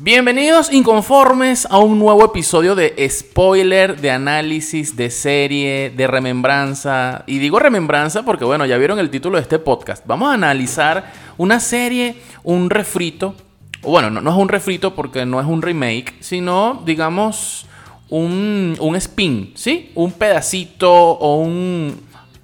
Bienvenidos inconformes a un nuevo episodio de spoiler, de análisis, de serie, de remembranza. Y digo remembranza porque bueno, ya vieron el título de este podcast. Vamos a analizar una serie, un refrito. Bueno, no, no es un refrito porque no es un remake, sino digamos un, un spin, ¿sí? Un pedacito o un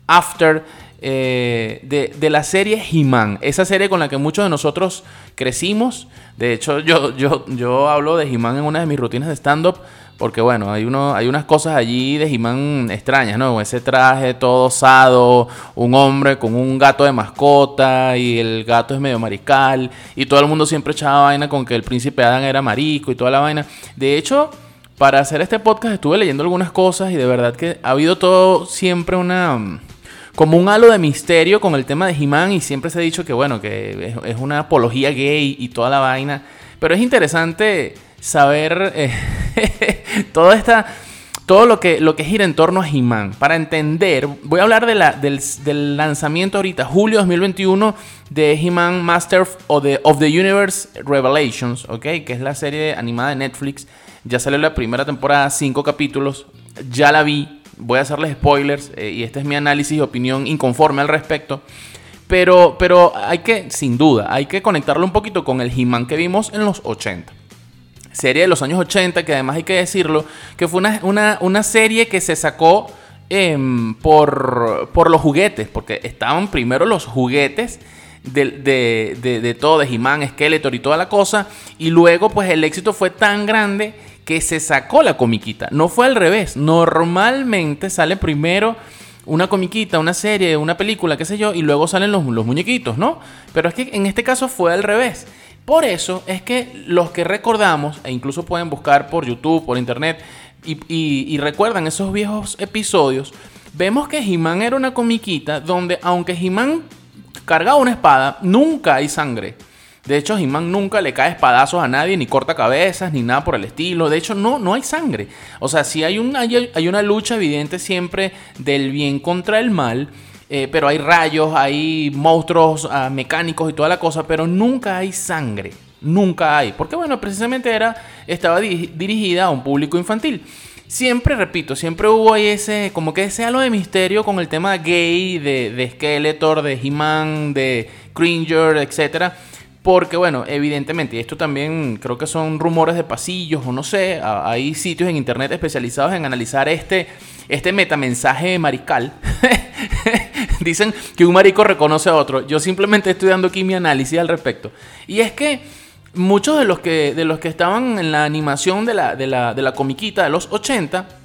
after eh, de, la serie He-Man. Esa serie con la que muchos de nosotros crecimos. De hecho, yo, yo, yo hablo de He-Man en una de mis rutinas de stand-up. Porque bueno, hay, uno, hay unas cosas allí de He-Man extrañas, ¿no? Ese traje todo osado, un hombre con un gato de mascota y el gato es medio marical y todo el mundo siempre echaba vaina con que el príncipe Adam era marico y toda la vaina. De hecho, para hacer este podcast estuve leyendo algunas cosas y de verdad que ha habido todo siempre una como un halo de misterio con el tema de He-Man y siempre se ha dicho que bueno, que es, una apología gay y toda la vaina. Pero es interesante saber eh, todo esta todo lo que, lo que gira en torno a He-Man. Para entender, voy a hablar de la, del, lanzamiento ahorita, julio 2021, de He-Man Master of the, of the Universe Revelations, ¿ok? Que es la serie animada de Netflix. Ya salió la primera temporada, cinco capítulos. Ya la vi, voy a hacerles spoilers eh, y este es mi análisis y opinión inconforme al respecto. Pero, pero hay que, sin duda, hay que conectarlo un poquito con el He-Man que vimos en los 80. Serie de los años 80, que además hay que decirlo, que fue una, serie que se sacó em, por, por los juguetes, porque estaban primero los juguetes de, de, de, todo, de He-Man, Skeletor y toda la cosa, y luego pues el éxito fue tan grande que se sacó la comiquita. No fue al revés. Normalmente sale primero una comiquita, una serie, una película, qué sé yo, y luego salen los, muñequitos, ¿no? Pero es que en este caso fue al revés. Por eso es que los que recordamos, e incluso pueden buscar por YouTube, por internet, y, recuerdan esos viejos episodios, vemos que He-Man era una comiquita donde, aunque He-Man cargaba una espada, nunca hay sangre. De hecho, He-Man nunca le cae espadazos a nadie, ni corta cabezas, ni nada por el estilo. De hecho, no, no hay sangre. O sea, sí hay, un, hay, una lucha evidente siempre del bien contra el mal. Eh, pero hay rayos, hay monstruos ah, mecánicos y toda la cosa, pero nunca hay sangre. Nunca hay. Porque, bueno, precisamente era, estaba dirigida a un público infantil. Siempre, repito, siempre hubo ahí ese, como que ese halo de misterio con el tema gay, de, de Skeletor, de He-Man, de Cringer, etcétera porque, bueno, evidentemente, esto también creo que son rumores de pasillos o no sé, hay sitios en internet especializados en analizar este, este metamensaje mariscal. Dicen que un marico reconoce a otro. Yo simplemente estoy dando aquí mi análisis al respecto. Y es que muchos de los que, de los que estaban en la animación de la, de la, de la comiquita de los 80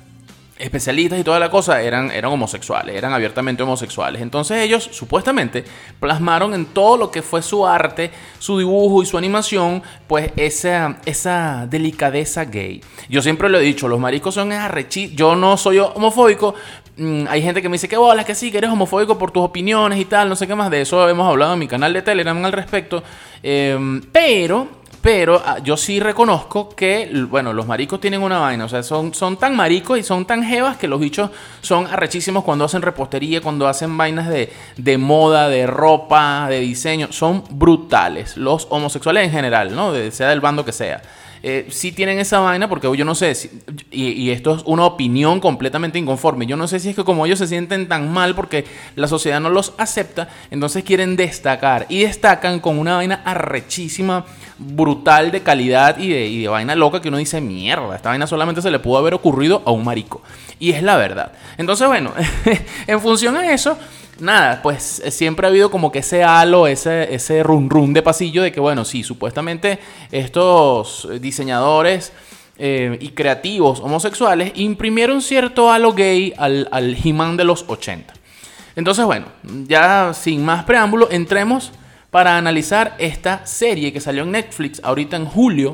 especialistas y toda la cosa eran, eran homosexuales, eran abiertamente homosexuales. Entonces ellos supuestamente plasmaron en todo lo que fue su arte, su dibujo y su animación, pues esa, esa delicadeza gay. Yo siempre lo he dicho, los maricos son arrechi. Yo no soy homofóbico. Mm, hay gente que me dice que bolas, que sí, que eres homofóbico por tus opiniones y tal, no sé qué más. De eso hemos hablado en mi canal de Telegram al respecto. Em, pero pero ah, yo sí reconozco que, bueno, los maricos tienen una vaina. O sea, son, son tan maricos y son tan jevas que los bichos son arrechísimos cuando hacen repostería, cuando hacen vainas de, de moda, de ropa, de diseño. Son brutales. Los homosexuales en general, ¿no? sea del bando que sea. Eh, sí tienen esa vaina porque yo no sé, y, esto es una opinión completamente inconforme, yo no sé si es que como ellos se sienten tan mal porque la sociedad no los acepta, entonces quieren destacar y destacan con una vaina arrechísima, brutal de calidad y de, y de vaina loca que uno dice, mierda, esta vaina solamente se le pudo haber ocurrido a un marico. Y es la verdad. Entonces, bueno, en función a eso nada, pues eh, siempre ha habido como que ese halo, ese, ese run run de pasillo de que, bueno, sí, supuestamente estos diseñadores eh, y creativos homosexuales imprimieron cierto halo gay al, al He-Man de los 80. Entonces, bueno, ya sin más preámbulo, entremos para analizar esta serie que salió en Netflix ahorita en julio.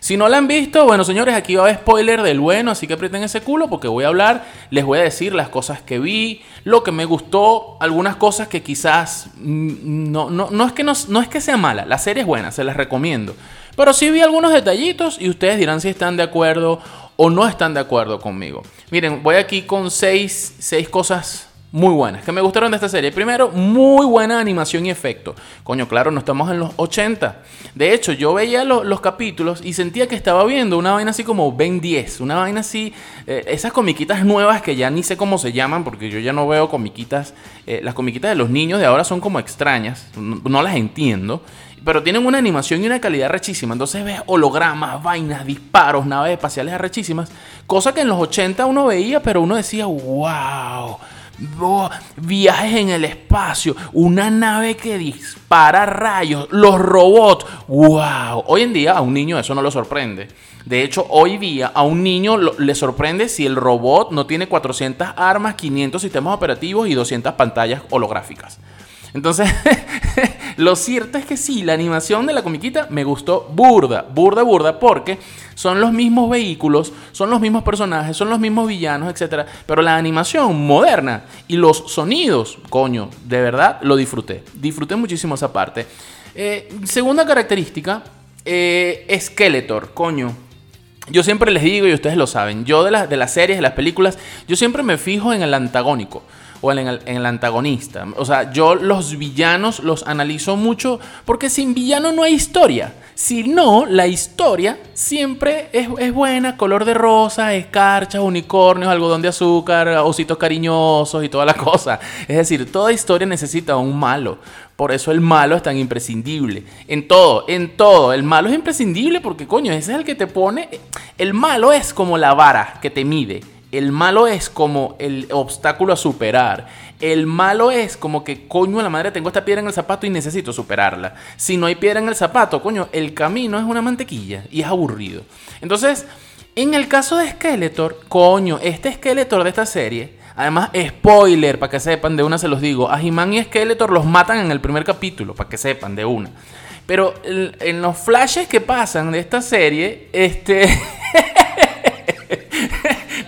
Si no la han visto, bueno señores, aquí va a haber spoiler del bueno, así que aprieten ese culo porque voy a hablar, les voy a decir las cosas que vi, lo que me gustó, algunas cosas que quizás mm, no, no, no, es, que no, no es que sea mala, la serie es buena, se las recomiendo. Pero sí vi algunos detallitos y ustedes dirán si están de acuerdo o no están de acuerdo conmigo. Miren, voy aquí con seis, seis cosas muy buenas que me gustaron de esta serie. Primero, muy buena animación y efecto. Coño, claro, no estamos en los 80. De hecho, yo veía los capítulos y sentía que estaba viendo una vaina así como Ben 10. Una vaina así, eh, esas comiquitas nuevas que ya ni sé cómo se llaman porque yo ya no veo comiquitas. Eh, las comiquitas de los niños de ahora son como extrañas. No, las entiendo. Pero tienen una animación y una calidad rechísima. Entonces ves hologramas, vainas, disparos, naves espaciales rechísimas. Cosa que en los 80 uno veía, pero uno decía, wow viajes en el espacio, una nave que dispara rayos, los robots. ¡Wow! Hoy en día a un niño eso no lo sorprende. De hecho, hoy día a un niño le sorprende si el robot no tiene 400 armas, 500 sistemas operativos y 200 pantallas holográficas. Entonces, lo cierto es que sí, la animación de la comiquita me gustó burda, burda, burda, porque son los mismos vehículos, son los mismos personajes, son los mismos villanos, etc. Pero la animación moderna y los sonidos, coño, de verdad lo disfruté. Disfruté muchísimo esa parte. Eh, segunda característica, eh, Skeletor, coño. Yo siempre les digo, y ustedes lo saben, yo de, de las series, de las películas, yo siempre me fijo en el antagónico o en el, antagonista. O sea, yo los villanos los analizo mucho porque sin villano no hay historia. Si no, la historia siempre es, buena, color de rosa, escarchas, unicornios, algodón de azúcar, ositos cariñosos y toda la cosa. Es decir, toda historia necesita un malo. Por eso el malo es tan imprescindible. En todo, en todo. El malo es imprescindible porque, coño, ese es el que te pone... El malo es como la vara que te mide. El malo es como el obstáculo a superar. El malo es como que, coño, la madre, tengo esta piedra en el zapato y necesito superarla. Si no hay piedra en el zapato, coño, el camino es una mantequilla y es aburrido. Entonces, en el caso de Skeletor, coño, este Skeletor de esta serie, además, spoiler, para que sepan, de una se los digo, a He-Man y Skeletor los matan en el primer capítulo, para que sepan, de una. Pero en los flashes que pasan de esta serie, este...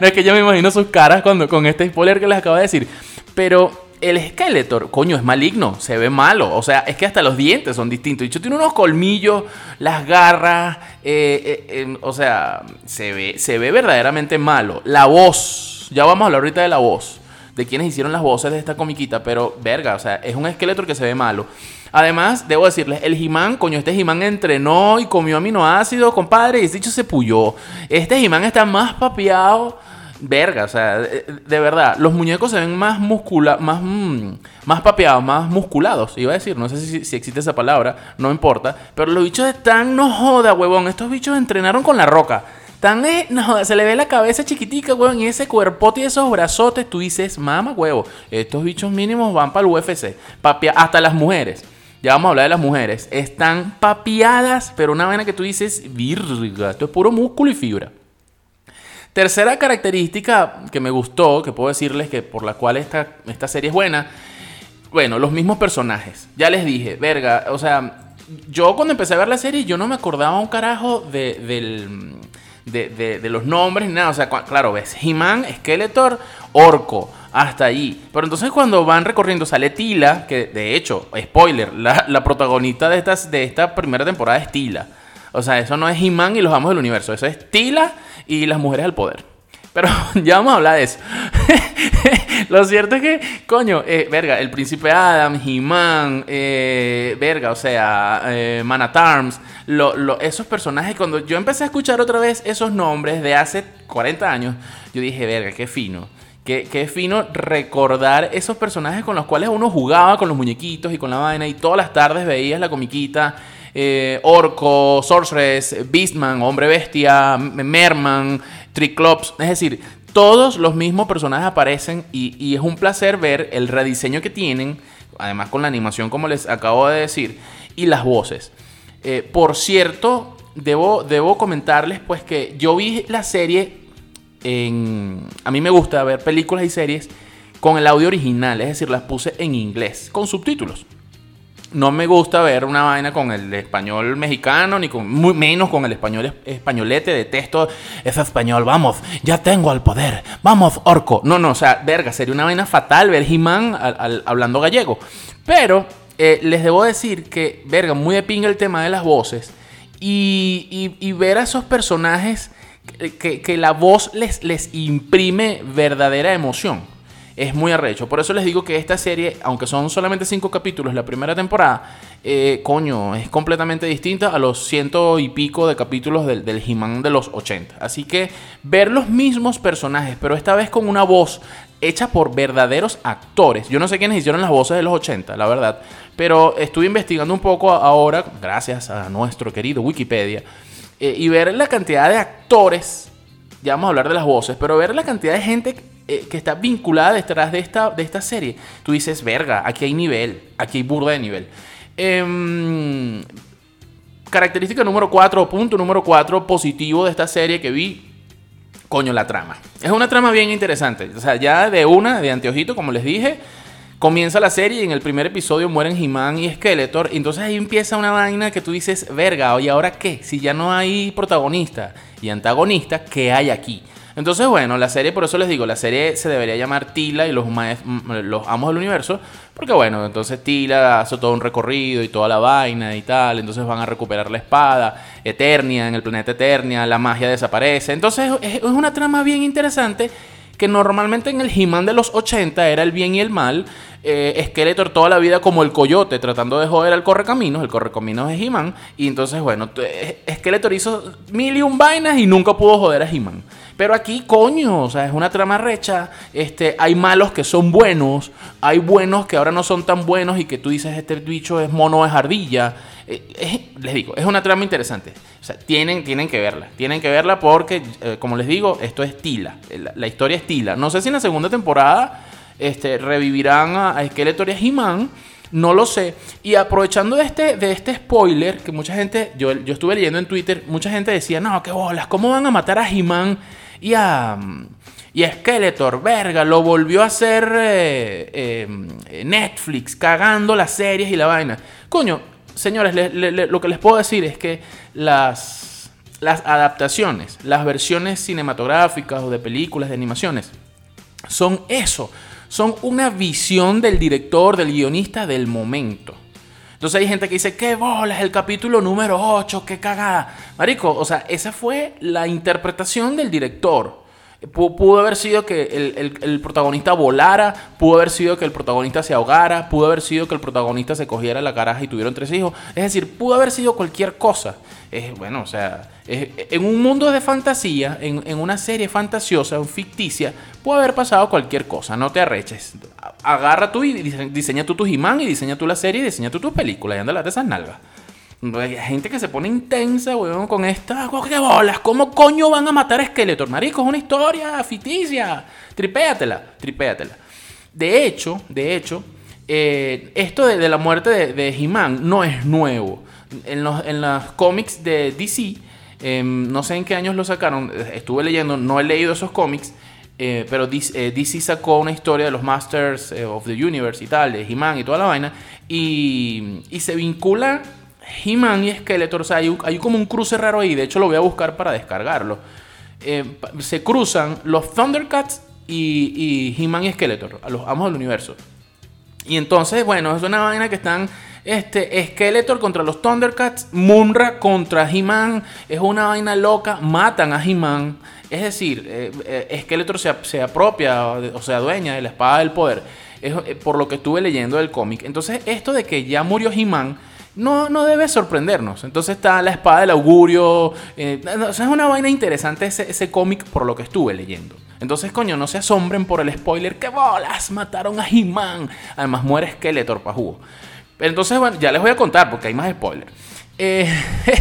es que yo me imagino sus caras cuando, con este spoiler que les acabo de decir. Pero el Skeletor, coño, es maligno, se ve malo. O sea, es que hasta los dientes son distintos. Y tiene unos colmillos, las garras. Eh, eh, em, o sea, se ve, se ve verdaderamente malo. La voz, ya vamos a hablar ahorita de la voz. De quienes hicieron las voces de esta comiquita. Pero, verga, o sea, es un Skeletor que se ve malo. Además, debo decirles, el Jimán, coño, este Jimán entrenó y comió aminoácidos, compadre, y ese dicho se puyó. Este Jimán está más papeado verga, o sea, de, verdad, los muñecos se ven más muscula, más, mm, más papeados, más musculados, iba a decir, no sé si, existe esa palabra, no importa, pero los bichos están, no joda, huevón, estos bichos entrenaron con la roca. Tan, eh, no se le ve la cabeza chiquitica, huevón, y ese cuerpote y esos brazotes, tú dices, mama, huevo, estos bichos mínimos van para el UFC, papia, hasta las mujeres. Ya vamos a hablar de las mujeres. Están papiadas, pero una vaina que tú dices, virga, esto es puro músculo y fibra. Tercera característica que me gustó, que puedo decirles que por la cual esta, esta serie es buena, bueno, los mismos personajes. Ya les dije, verga, o sea, yo cuando empecé a ver la serie yo no me acordaba un carajo de, de, los nombres ni nada. O sea, claro, ves, He-Man, Skeletor, Orco, hasta ahí. Pero entonces cuando van recorriendo sale Tila, que de hecho, spoiler, la, la protagonista de, estas, de esta primera temporada es Tila. O sea, eso no es He-Man y los amos del universo, eso es Tila y las mujeres al poder. Pero ya vamos a hablar de eso. lo cierto es que, coño, eh, verga, el príncipe Adam, He-Man, eh, verga, o sea, eh, Arms, esos personajes, cuando yo empecé a escuchar otra vez esos nombres de hace 40 años, yo dije, verga, qué fino. Qué, qué fino recordar esos personajes con los cuales uno jugaba con los muñequitos y con la vaina y todas las tardes veías la comiquita eh, Orco, Sorceress, Beastman, Hombre Bestia, Merman, Triclops. Es decir, todos los mismos personajes aparecen y, es un placer ver el rediseño que tienen, además con la animación como les acabo de decir, y las voces. Eh, por cierto, debo, debo comentarles pues que yo vi la serie. A mí me gusta ver películas y series con el audio original, es decir, las puse en inglés, con subtítulos. No me gusta ver una vaina con el español mexicano, ni con muy menos con el español españolete. Detesto ese español. Vamos, ya tengo al poder. Vamos, orco. No, no, o sea, verga, sería una vaina fatal ver He-Man hablando gallego. Pero eh, les debo decir que, verga, muy de pinga el tema de las voces. Y, ver a esos personajes que, que la voz les, les imprime verdadera emoción es muy arrecho. Por eso les digo que esta serie, aunque son solamente cinco capítulos la primera temporada, eh, coño, es completamente distinta a los ciento y pico de capítulos del, del He-Man de los 80. Así que ver los mismos personajes, pero esta vez con una voz hecha por verdaderos actores. Yo no sé quiénes hicieron las voces de los 80, la verdad. Pero estuve investigando un poco ahora, gracias a nuestro querido Wikipedia, eh, y ver la cantidad de actores, ya vamos a hablar de las voces, pero ver la cantidad de gente eh, que está vinculada detrás de esta, de esta serie, tú dices, verga, aquí hay nivel, aquí hay burda de nivel. Em, característica número 4, punto número 4 positivo de esta serie que vi, coño, la trama. Es una trama bien interesante. O sea, ya de una, de anteojito, como les dije, comienza la serie y en el primer episodio mueren He-Man y Skeletor. Y entonces ahí empieza una vaina que tú dices, verga, ¿y ahora qué? Si ya no hay protagonista y antagonista, ¿qué hay aquí? Entonces, bueno, la serie, por eso les digo, la serie se debería llamar Tila y los, los amos del universo, porque bueno, entonces Tila hace todo un recorrido y toda la vaina y tal, entonces van a recuperar la espada, Eternia, en el planeta Eternia, la magia desaparece, entonces es una trama bien interesante que normalmente en el He-Man de los 80 era el bien y el mal, eh, Skeletor toda la vida como el coyote tratando de joder al correcaminos, el correcaminos es He-Man, y entonces bueno, eh, Skeletor hizo mil y un vainas y nunca pudo joder a He-Man. Pero aquí, coño, o sea, es una trama recha. Este, hay malos que son buenos, hay buenos que ahora no son tan buenos y que tú dices, este bicho es mono de jardilla. Eh, les digo, es una trama interesante. O sea, tienen, tienen que verla. Tienen que verla porque, eh, como les digo, esto es Tila. La, historia es Tila. No sé si en la segunda temporada este, revivirán a, Skeletor y a He-Man. No lo sé. Y aprovechando de este, de este spoiler, que mucha gente, yo, yo estuve leyendo en Twitter, mucha gente decía, no, qué bolas, ¿cómo van a matar a He-Man? Y a, y Skeletor, verga, lo volvió a hacer eh, eh, Netflix, cagando las series y la vaina. Coño, señores, lo que les puedo decir es que las, las adaptaciones, las versiones cinematográficas o de películas, de animaciones, son eso. Son una visión del director, del guionista del momento. Entonces hay gente que dice, qué bolas, el capítulo número 8, qué cagada. Marico, o sea, esa fue la interpretación del director. Pudo haber sido que el, protagonista volara, pudo haber sido que el protagonista se ahogara, pudo haber sido que el protagonista se cogiera la caraja y tuvieron tres hijos. Es decir, pudo haber sido cualquier cosa. Es, bueno, o sea, en un mundo de fantasía, en, una serie fantasiosa, ficticia, puede haber pasado cualquier cosa. No te arreches. Agarra tú y diseña tú tu He-Man y diseña tú la serie y diseña tú tus películas y anda de esas nalgas. Hay gente que se pone intensa, weón, con esta. ¡Qué bolas! ¿Cómo coño van a matar a Skeletor? Marico, es una historia ficticia. Tripéatela, tripéatela. De hecho, de hecho, eh, esto de, la muerte de, He-Man no es nuevo. En los, en cómics de DC, em, no sé en qué años lo sacaron, estuve leyendo, no he leído esos cómics, eh, pero DC, DC, sacó una historia de los Masters eh, of the Universe y tal, de He-Man y toda la vaina, y, y se vincula He-Man y Skeletor, o sea, hay, como un cruce raro ahí, de hecho lo voy a buscar para descargarlo. Eh, se cruzan los Thundercats y, y He-Man y Skeletor, los amos del universo. Y entonces, bueno, es una vaina que están este, Skeletor contra los Thundercats, Munra contra He-Man, es una vaina loca, matan a He-Man. Es decir, eh, eh, Skeletor se, se, apropia o sea, dueña de la espada del poder. Por lo que estuve leyendo del cómic. Entonces, esto de que ya murió He-Man no, no debe sorprendernos. Entonces está la espada del augurio. Eh, es una vaina interesante ese, cómic por lo que estuve leyendo. Entonces, coño, no se asombren por el spoiler. ¡Qué bolas! Mataron a He-Man. Además, muere Skeletor pa' jugo. Entonces, bueno, ya les voy a contar porque hay más spoilers. Eh,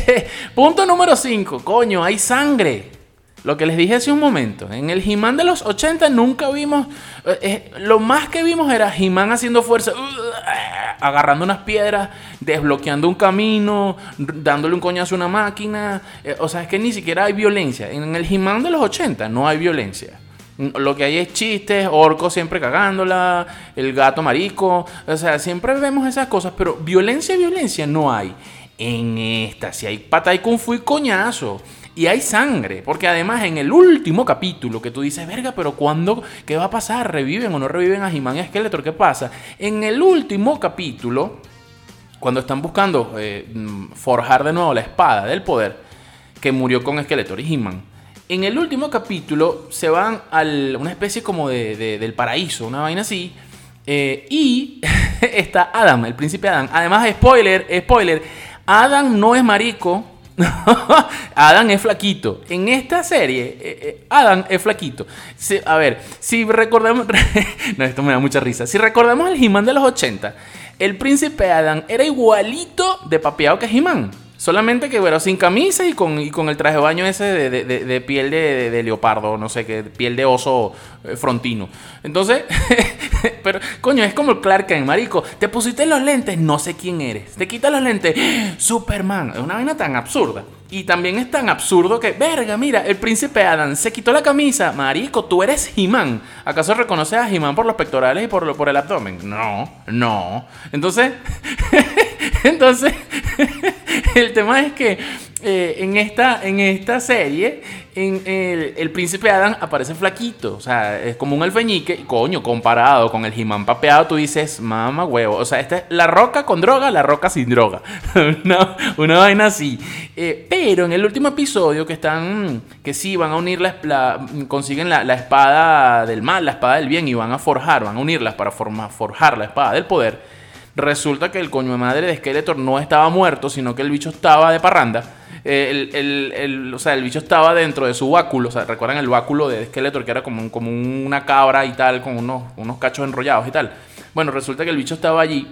punto número 5. Coño, hay sangre. Lo que les dije hace un momento, en el He-Man de los 80 nunca vimos, eh, eh, lo más que vimos era He-Man haciendo fuerza, uh, agarrando unas piedras, desbloqueando un camino, dándole un coñazo a una máquina. Eh, o sea, es que ni siquiera hay violencia. En el He-Man de los 80 no hay violencia. Lo que hay es chistes, orco siempre cagándola, el gato marico. O sea, siempre vemos esas cosas, pero violencia, violencia no hay. En esta, si hay pata y kung fu y coñazo. Y hay sangre, porque además en el último capítulo que tú dices, verga, pero ¿cuándo? ¿Qué va a pasar? ¿Reviven o no reviven a He-Man y Skeletor? ¿Qué pasa? En el último capítulo, cuando están buscando eh, mm, forjar de nuevo la espada del poder, que murió con Skeletor y He-Man, en el último capítulo se van a una especie como de, del paraíso, una vaina así, eh, y está Adam, el príncipe Adam. Además, spoiler, spoiler, Adam no es marico Adam es flaquito. En esta serie, eh, eh, Adam es flaquito. a ver, si recordamos. no, esto me da mucha risa. Si recordamos el He-Man de los 80, el príncipe Adam era igualito de papeado que He-Man. Solamente que, bueno, sin camisa y con, con el traje de baño ese de, piel de, leopardo, no sé qué, piel de oso eh, frontino. Entonces, pero, coño, es como Clark Kent, marico. Te pusiste los lentes, no sé quién eres. Te quitas los lentes, Superman. Es una vaina tan absurda. Y también es tan absurdo que, verga, mira, el príncipe Adam se quitó la camisa. Marico, tú eres He-Man. ¿Acaso reconoces a He-Man por los pectorales y por, por el abdomen? No, no. Entonces, entonces, el tema es que eh, en, esta, en esta serie, el, príncipe Adam aparece flaquito. O sea, es como un alfeñique. Y coño, comparado con el Jimán papeado, tú dices, mama huevo. O sea, esta es la roca con droga, la roca sin droga. una, vaina así. Eh, pero en el último episodio que están, que sí, van a unir la, consiguen la, espada del mal, la espada del bien y van a forjar, van a unirlas para forjar la espada del poder. Resulta que el coño de madre de Skeletor no estaba muerto, sino que el bicho estaba de parranda eh, el, o sea, el bicho estaba dentro de su báculo. O sea, ¿recuerdan el báculo de Skeletor que era como, como una cabra y tal, con unos, unos cachos enrollados y tal? Bueno, resulta que el bicho estaba allí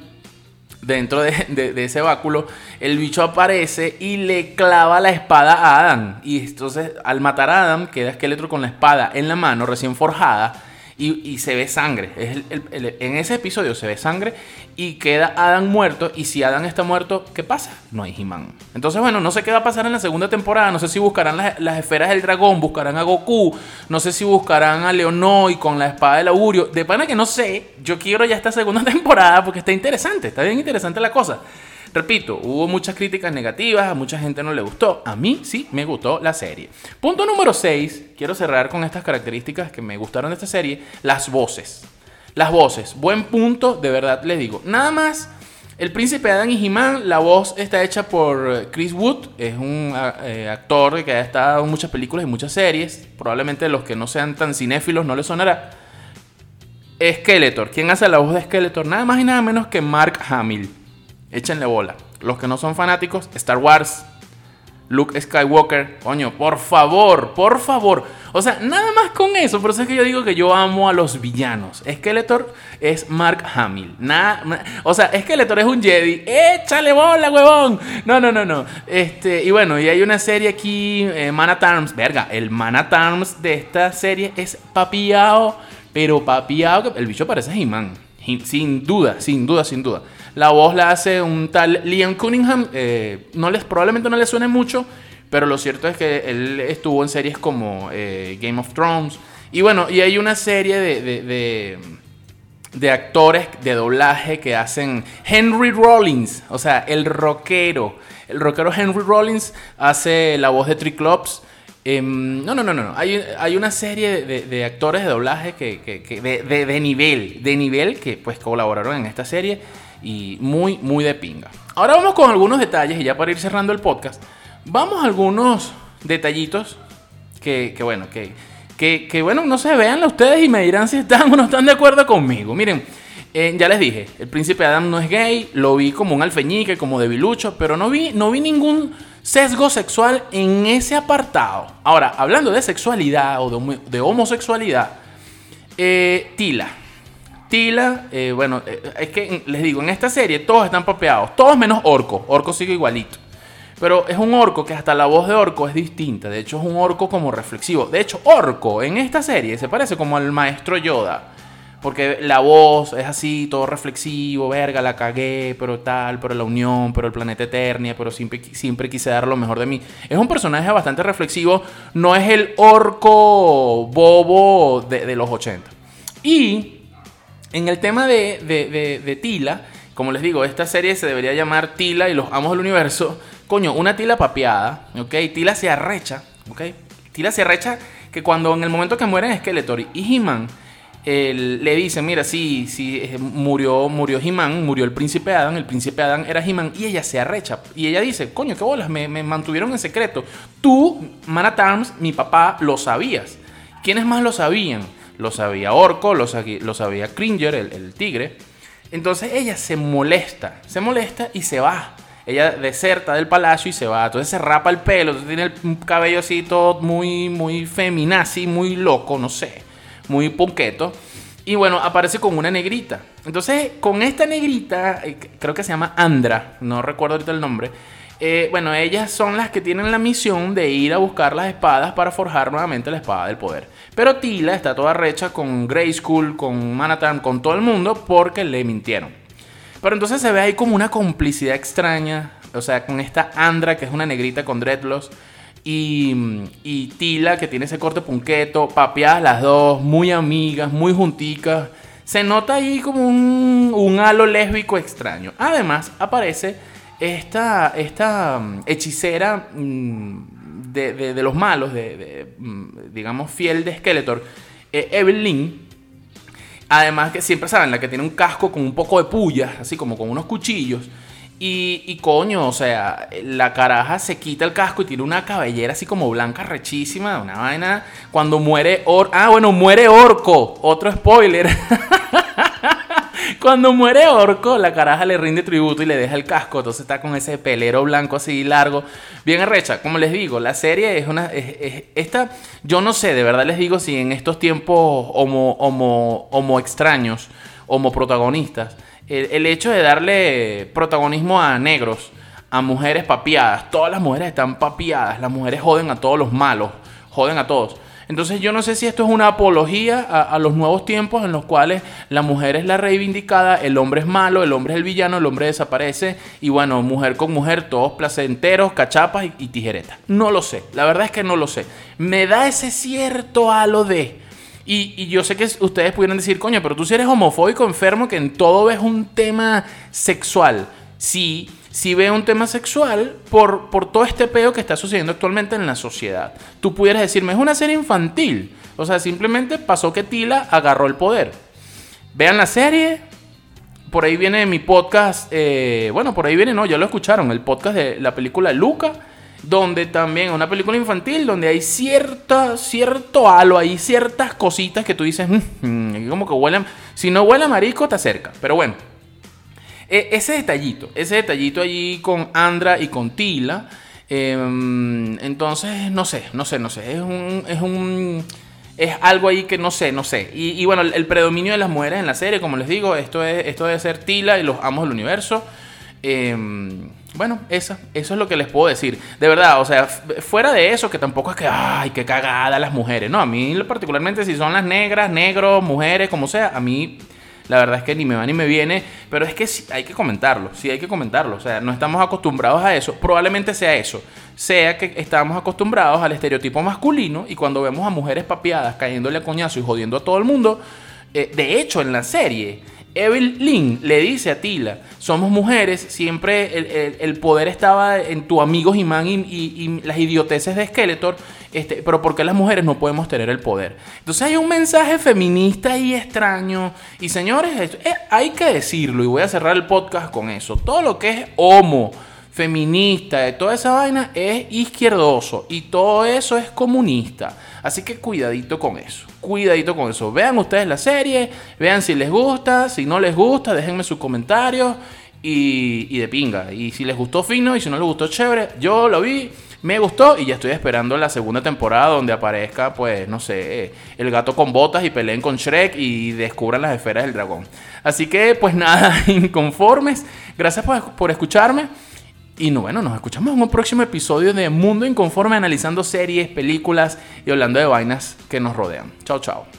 dentro de, ese báculo, el bicho aparece y le clava la espada a Adam. Y entonces, al matar a Adam, queda Skeletor con la espada en la mano, recién forjada. Y, se ve sangre. en ese episodio se ve sangre y queda Adam muerto. Y si Adam está muerto, ¿qué pasa? No hay He-Man. Entonces, bueno, no sé qué va a pasar en la segunda temporada. No sé si buscarán las, esferas del dragón, buscarán a Goku. No sé si buscarán a Leonoy con la espada del augurio. De pana que no sé. Yo quiero ya esta segunda temporada porque está interesante. Está bien interesante la cosa. Repito, hubo muchas críticas negativas, a mucha gente no le gustó. A mí sí me gustó la serie. Punto número 6, quiero cerrar con estas características que me gustaron de esta serie, las voces. Las voces, buen punto, de verdad les digo. Nada más, el príncipe Adam y He-Man, la voz está hecha por Chris Wood, es un eh, actor que ha estado en muchas películas y muchas series. Probablemente los que no sean tan cinéfilos no les sonará. Skeletor, ¿quién hace la voz de Skeletor? Nada más y nada menos que Mark Hamill. Échenle bola. Los que no son fanáticos, Star Wars, Luke Skywalker, coño, por favor, por favor. O sea, nada más con eso, por eso es que yo digo que yo amo a los villanos. Skeletor es Mark Hamill. Nada, o sea, Skeletor es un Jedi. Échale bola, huevón. No, no, no, no. Este, y bueno, y hay una serie aquí, eh, Man Arms. Verga, el Man at Arms de esta serie es papiado, pero papiado. El bicho parece He-Man. Sin duda, sin duda, sin duda. La voz la hace un tal Liam Cunningham. Eh, no les, probablemente no le suene mucho, pero lo cierto es que él estuvo en series como eh, Game of Thrones. Y bueno, y hay una serie de, de, actores de doblaje que hacen Henry Rollins, o sea, el rockero. El rockero Henry Rollins hace la voz de Triclops. Em, no, no, no, no. Hay, hay una serie de, actores de doblaje que, que, de, de, nivel, de nivel que pues colaboraron en esta serie y muy, muy de pinga. Ahora vamos con algunos detalles y ya para ir cerrando el podcast, vamos a algunos detallitos que, bueno, que, que, bueno, no se vean ustedes y me dirán si están o no están de acuerdo conmigo. Miren, eh, ya les dije, el príncipe Adam no es gay, lo vi como un alfeñique, como debilucho, pero no vi, no vi ningún sesgo sexual en ese apartado. Ahora, hablando de sexualidad o de, homosexualidad, eh, Tila. Tila, eh, bueno, eh, es que les digo, en esta serie todos están papeados, todos menos Orco. Orco sigue igualito. Pero es un orco que hasta la voz de orco es distinta. De hecho, es un orco como reflexivo. De hecho, orco en esta serie se parece como al maestro Yoda. Porque la voz es así, todo reflexivo, verga, la cagué, pero tal, pero la unión, pero el planeta Eternia, pero siempre quise dar lo mejor de mí. Es un personaje bastante reflexivo, no es el orco bobo de, los 80. Y en el tema de, de, de Tila, como les digo, esta serie se debería llamar Tila y los amos del universo. Coño, una Tila papeada, ¿ok? Tila se arrecha, ¿ok? Tila se arrecha que cuando en el momento que mueren Skeletor y He-Man le dicen, mira, sí, sí, eh, murió, murió He-Man, murió el príncipe Adam, el príncipe Adam era He-Man, y ella se arrecha. Y ella dice, coño, qué bolas, me, mantuvieron en secreto. Tú, Man mi papá, lo sabías. ¿Quiénes más lo sabían? Lo sabía Orco, lo, sabía, Cringer, el, tigre. Entonces ella se molesta, se molesta y se va ella deserta del palacio y se va. Entonces se rapa el pelo, tiene el cabello así todo muy, muy feminazi, muy loco, no sé, muy punqueto. Y bueno, aparece con una negrita. Entonces, con esta negrita, eh, creo que se llama Andra, no recuerdo ahorita el nombre. Eh, bueno, ellas son las que tienen la misión de ir a buscar las espadas para forjar nuevamente la espada del poder. Pero Tila está toda recha con School, con Manhattan, con todo el mundo porque le mintieron. Pero entonces se ve ahí como una complicidad extraña. O sea, con esta Andra, que es una negrita con dreadlocks. Y, y Tila, que tiene ese corte punqueto. Papeadas las dos, muy amigas, muy junticas. Se nota ahí como un, un halo lésbico extraño. Además, aparece esta, esta mm, hechicera mm, de, de, los malos, de, mm, digamos, fiel de Skeletor, eh, Evelyn Además que siempre saben, la que tiene un casco con un poco de pullas, así como con unos cuchillos. Y, y, coño, o sea, la caraja se quita el casco y tiene una cabellera así como blanca rechísima, una vaina. Cuando muere Orco. Ah, bueno, muere Orco. Otro spoiler. Cuando muere Orco, la caraja le rinde tributo y le deja el casco. Entonces está con ese pelero blanco así largo. Bien arrecha. Como les digo, la serie es una. esta. Yo no sé, de verdad les digo, si en estos tiempos homo, homo, homo extraños, homo protagonistas, el, hecho de darle protagonismo a negros, a mujeres papiadas, todas las mujeres están papiadas, las mujeres joden a todos los malos, joden a todos. Entonces yo no sé si esto es una apología a, los nuevos tiempos en los cuales la mujer es la reivindicada, el hombre es malo, el hombre es el villano, el hombre desaparece y bueno, mujer con mujer, todos placenteros, cachapas y, tijeretas. No lo sé, la verdad es que no lo sé. Me da ese cierto halo de... Y, yo sé que ustedes pudieran decir, coño, pero tú si eres homofóbico, enfermo, que en todo ves un tema sexual. Sí, si ve un tema sexual por, por todo este peo que está sucediendo actualmente en la sociedad. Tú pudieras decirme, es una serie infantil. O sea, simplemente pasó que Tila agarró el poder. Vean la serie. Por ahí viene mi podcast. Eh, bueno, por ahí viene, no, ya lo escucharon. El podcast de la película Luca. Donde también, una película infantil, donde hay cierta, cierto halo, hay ciertas cositas que tú dices, mm, mm, como que huelen. Si no huele a marisco, te acerca. Pero bueno, e, ese detallito, ese detallito allí con Andra y con Tila. Em, entonces, no sé, no sé, no sé. Es un. Es un. Es algo ahí que no sé, no sé. Y, bueno, el, predominio de las mujeres en la serie, como les digo, esto, es, esto debe ser Tila y los amos del universo. Em, bueno, eso, eso es lo que les puedo decir. De verdad, o sea, fuera de eso, que tampoco es que, ay, qué cagada las mujeres. No, a mí particularmente si son las negras, negros, mujeres, como sea, a mí la verdad es que ni me va ni me viene, pero es que sí, hay que comentarlo, sí hay que comentarlo, o sea, no estamos acostumbrados a eso, probablemente sea eso, sea que estamos acostumbrados al estereotipo masculino y cuando vemos a mujeres papiadas cayéndole a coñazo y jodiendo a todo el mundo, eh, de hecho en la serie Evelyn le dice a Tila, somos mujeres, siempre el, poder estaba en tu amigo He-Man y, las idioteces de Skeletor, este, pero ¿por qué las mujeres no podemos tener el poder? Entonces hay un mensaje feminista y extraño. Y señores, eh, hay que decirlo y voy a cerrar el podcast con eso. Todo lo que es homo, feminista, de toda esa vaina es izquierdoso y todo eso es comunista. Así que cuidadito con eso, cuidadito con eso. Vean ustedes la serie, vean si les gusta, si no les gusta, déjenme sus comentarios y, de pinga. Y si les gustó fino y si no les gustó chévere, yo lo vi. Me gustó y ya estoy esperando la segunda temporada donde aparezca, pues, no sé, el gato con botas y peleen con Shrek y descubran las esferas del dragón. Así que, pues nada, inconformes. Gracias por, por escucharme. Y no, bueno, nos escuchamos en un próximo episodio de Mundo Inconforme analizando series, películas y hablando de vainas que nos rodean. Chao, chao.